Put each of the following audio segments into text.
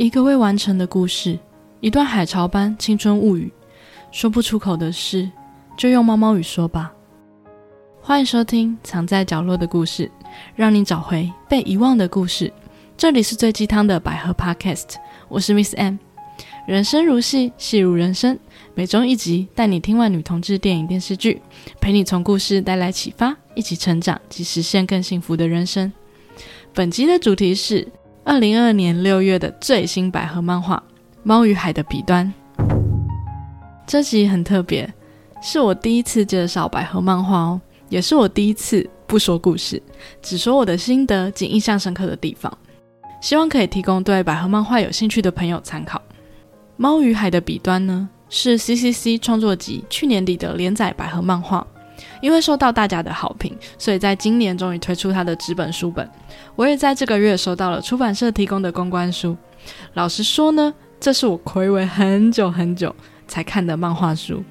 一个未完成的故事，一段海潮般青春物语，说不出口的事，就用猫猫语说吧。欢迎收听《藏在角落的故事》，让你找回被遗忘的故事。这里是最鸡汤的百合 Podcast，我是 Miss M。人生如戏，戏如人生，每周一集，带你听完女同志电影电视剧，陪你从故事带来启发，一起成长及实现更幸福的人生。本集的主题是二零二二年六月的最新百合漫画《猫与海的彼端》。这集很特别，是我第一次介绍百合漫画哦，也是我第一次不说故事，只说我的心得及印象深刻的地方，希望可以提供对百合漫画有兴趣的朋友参考。《猫与海的彼端》呢，是 CCC 创作集去年底的连载百合漫画。因为受到大家的好评，所以在今年终于推出他的纸本书本。我也在这个月收到了出版社提供的公关书。老实说呢，这是我暌违很久很久才看的漫画书。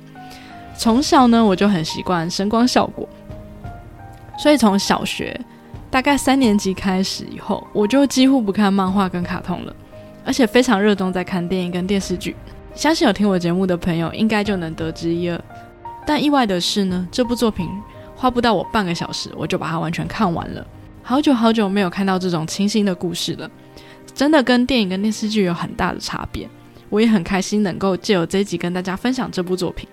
从小呢，我就很习惯声光效果，所以从小学大概三年级开始以后，我就几乎不看漫画跟卡通了，而且非常热衷在看电影跟电视剧。相信有听我节目的朋友，应该就能得知一二。但意外的是呢，这部作品花不到我半个小时，我就把它完全看完了。好久好久没有看到这种清新的故事了，真的跟电影跟电视剧有很大的差别。我也很开心能够借由这一集跟大家分享这部作品。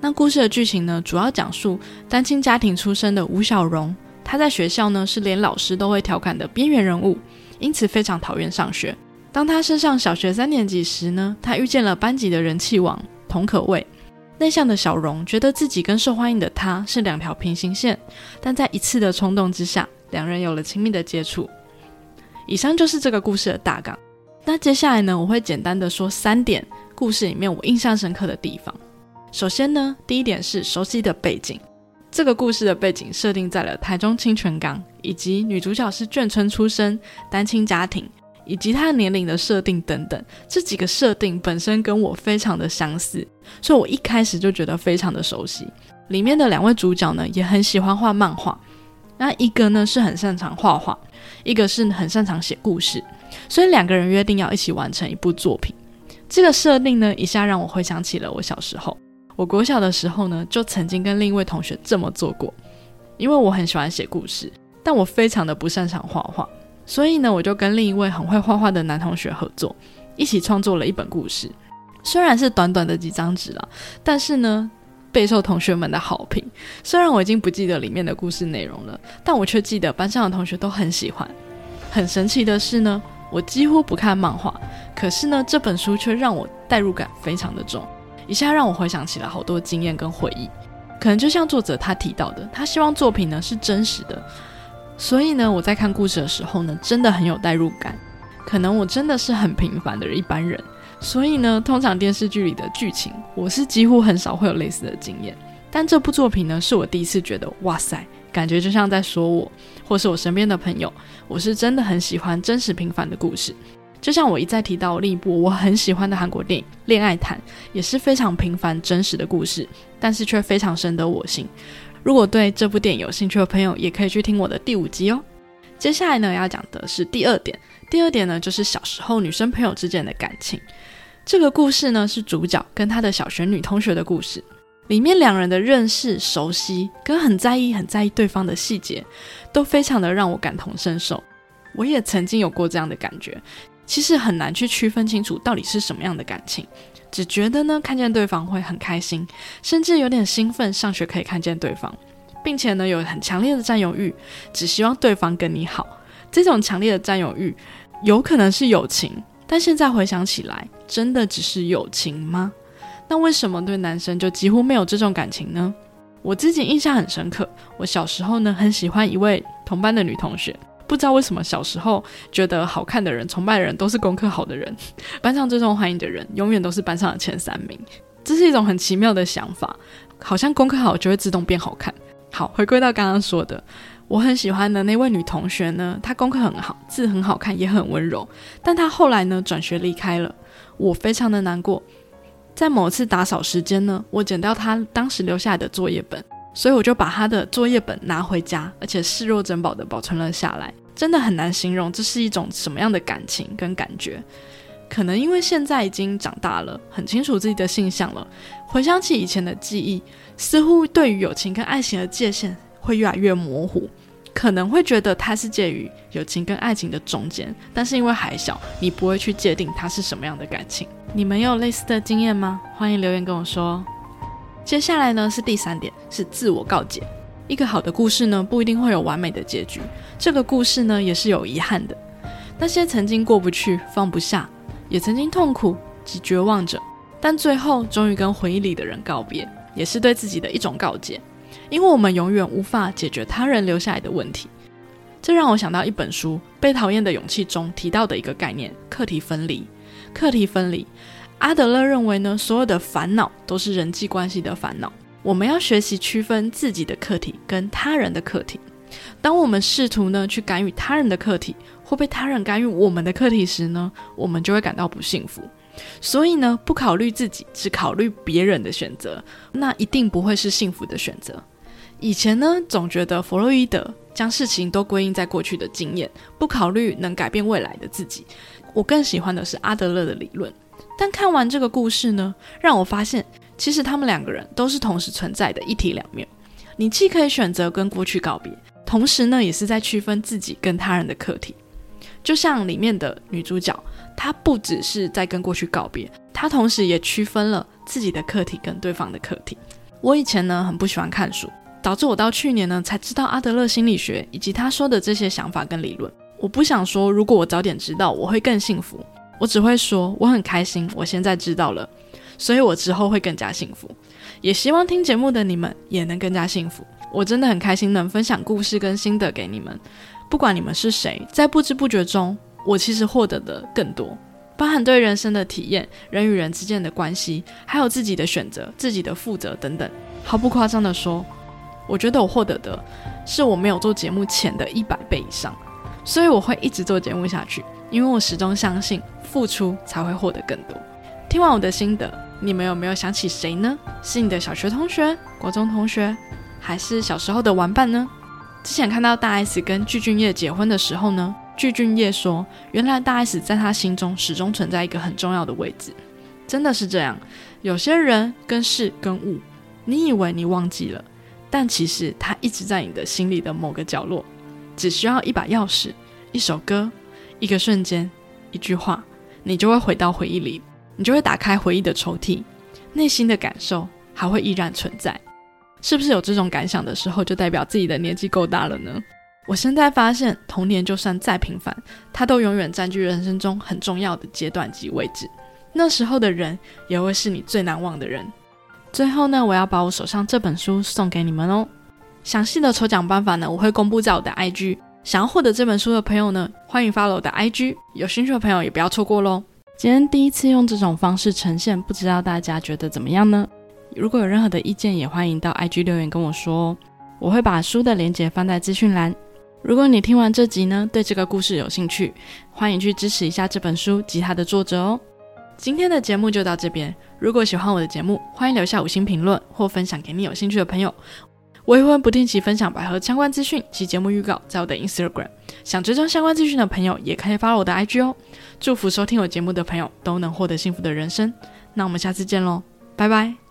那故事的剧情呢，主要讲述单亲家庭出身的吴小荣，他在学校呢是连老师都会调侃的边缘人物，因此非常讨厌上学。当他升上小学三年级时呢，他遇见了班级的人气王童可畏。内向的小荣觉得自己跟受欢迎的他是两条平行线，但在一次的冲动之下，两人有了亲密的接触。以上就是这个故事的大纲。那接下来呢，我会简单的说三点故事里面我印象深刻的地方。首先呢，第一点是熟悉的背景。这个故事的背景设定在了台中清泉港，以及女主角是眷村出身，单亲家庭。以及他的年龄的设定等等，这几个设定本身跟我非常的相似，所以我一开始就觉得非常的熟悉。里面的两位主角呢，也很喜欢画漫画，那一个呢是很擅长画画，一个是很擅长写故事，所以两个人约定要一起完成一部作品。这个设定呢，一下让我回想起了我小时候，我国小的时候呢，就曾经跟另一位同学这么做过，因为我很喜欢写故事，但我非常的不擅长画画。所以呢，我就跟另一位很会画画的男同学合作，一起创作了一本故事。虽然是短短的几张纸了，但是呢，备受同学们的好评。虽然我已经不记得里面的故事内容了，但我却记得班上的同学都很喜欢。很神奇的是呢，我几乎不看漫画，可是呢，这本书却让我代入感非常的重，一下让我回想起了好多经验跟回忆。可能就像作者他提到的，他希望作品呢是真实的。所以呢，我在看故事的时候呢，真的很有代入感。可能我真的是很平凡的一般人，所以呢，通常电视剧里的剧情，我是几乎很少会有类似的经验。但这部作品呢，是我第一次觉得，哇塞，感觉就像在说我，或是我身边的朋友。我是真的很喜欢真实平凡的故事，就像我一再提到另一部我很喜欢的韩国电影《恋爱谈》，也是非常平凡真实的故事，但是却非常深得我心。如果对这部电影有兴趣的朋友，也可以去听我的第五集哦。接下来呢，要讲的是第二点。第二点呢，就是小时候女生朋友之间的感情。这个故事呢，是主角跟他的小学女同学的故事。里面两人的认识、熟悉，跟很在意、很在意对方的细节，都非常的让我感同身受。我也曾经有过这样的感觉。其实很难去区分清楚到底是什么样的感情。只觉得呢，看见对方会很开心，甚至有点兴奋，上学可以看见对方，并且呢，有很强烈的占有欲，只希望对方跟你好。这种强烈的占有欲，有可能是友情，但现在回想起来，真的只是友情吗？那为什么对男生就几乎没有这种感情呢？我自己印象很深刻，我小时候呢，很喜欢一位同班的女同学。不知道为什么，小时候觉得好看的人、崇拜的人都是功课好的人，班上最受欢迎的人永远都是班上的前三名。这是一种很奇妙的想法，好像功课好就会自动变好看。好，回归到刚刚说的，我很喜欢的那位女同学呢，她功课很好，字很好看，也很温柔。但她后来呢，转学离开了，我非常的难过。在某次打扫时间呢，我捡到她当时留下来的作业本。所以我就把他的作业本拿回家，而且视若珍宝的保存了下来。真的很难形容这是一种什么样的感情跟感觉。可能因为现在已经长大了，很清楚自己的性向了，回想起以前的记忆，似乎对于友情跟爱情的界限会越来越模糊。可能会觉得它是介于友情跟爱情的中间，但是因为还小，你不会去界定它是什么样的感情。你们有类似的经验吗？欢迎留言跟我说。接下来呢是第三点，是自我告诫。一个好的故事呢不一定会有完美的结局，这个故事呢也是有遗憾的。那些曾经过不去、放不下，也曾经痛苦及绝望着，但最后终于跟回忆里的人告别，也是对自己的一种告诫。因为我们永远无法解决他人留下来的问题，这让我想到一本书《被讨厌的勇气》中提到的一个概念——课题分离。课题分离，阿德勒认为呢，所有的烦恼都是人际关系的烦恼。我们要学习区分自己的课题跟他人的课题。当我们试图呢去干预他人的课题，或被他人干预我们的课题时呢，我们就会感到不幸福。所以呢，不考虑自己，只考虑别人的选择，那一定不会是幸福的选择。以前呢，总觉得弗洛伊德将事情都归因在过去的经验，不考虑能改变未来的自己。我更喜欢的是阿德勒的理论。但看完这个故事呢，让我发现，其实他们两个人都是同时存在的一体两面。你既可以选择跟过去告别，同时呢，也是在区分自己跟他人的课题。就像里面的女主角，她不只是在跟过去告别，她同时也区分了自己的课题跟对方的课题。我以前呢，很不喜欢看书。导致我到去年呢才知道阿德勒心理学以及他说的这些想法跟理论。我不想说，如果我早点知道，我会更幸福。我只会说，我很开心，我现在知道了，所以我之后会更加幸福。也希望听节目的你们也能更加幸福。我真的很开心能分享故事跟心得给你们。不管你们是谁，在不知不觉中，我其实获得的更多，包含对人生的体验、人与人之间的关系，还有自己的选择、自己的负责等等。毫不夸张的说。我觉得我获得的是我没有做节目前的一百倍以上，所以我会一直做节目下去，因为我始终相信付出才会获得更多。听完我的心得，你们有没有想起谁呢？是你的小学同学、国中同学，还是小时候的玩伴呢？之前看到大 S 跟具俊晔结婚的时候呢，具俊晔说，原来大 S 在他心中始终存在一个很重要的位置。真的是这样，有些人跟事跟物，你以为你忘记了。但其实它一直在你的心里的某个角落，只需要一把钥匙、一首歌、一个瞬间、一句话，你就会回到回忆里，你就会打开回忆的抽屉，内心的感受还会依然存在。是不是有这种感想的时候，就代表自己的年纪够大了呢？我现在发现，童年就算再平凡，它都永远占据人生中很重要的阶段及位置。那时候的人，也会是你最难忘的人。最后呢，我要把我手上这本书送给你们哦。详细的抽奖办法呢，我会公布在我的 IG。想要获得这本书的朋友呢，欢迎 follow 我的 IG。有兴趣的朋友也不要错过喽。今天第一次用这种方式呈现，不知道大家觉得怎么样呢？如果有任何的意见，也欢迎到 IG 留言跟我说哦。我会把书的链接放在资讯栏。如果你听完这集呢，对这个故事有兴趣，欢迎去支持一下这本书及它的作者哦。今天的节目就到这边。如果喜欢我的节目，欢迎留下五星评论或分享给你有兴趣的朋友。未婚不定期分享百合相关资讯及节目预告在我的 Instagram。想追踪相关资讯的朋友，也可以发我的 IG 哦。祝福收听我节目的朋友都能获得幸福的人生。那我们下次见喽，拜拜。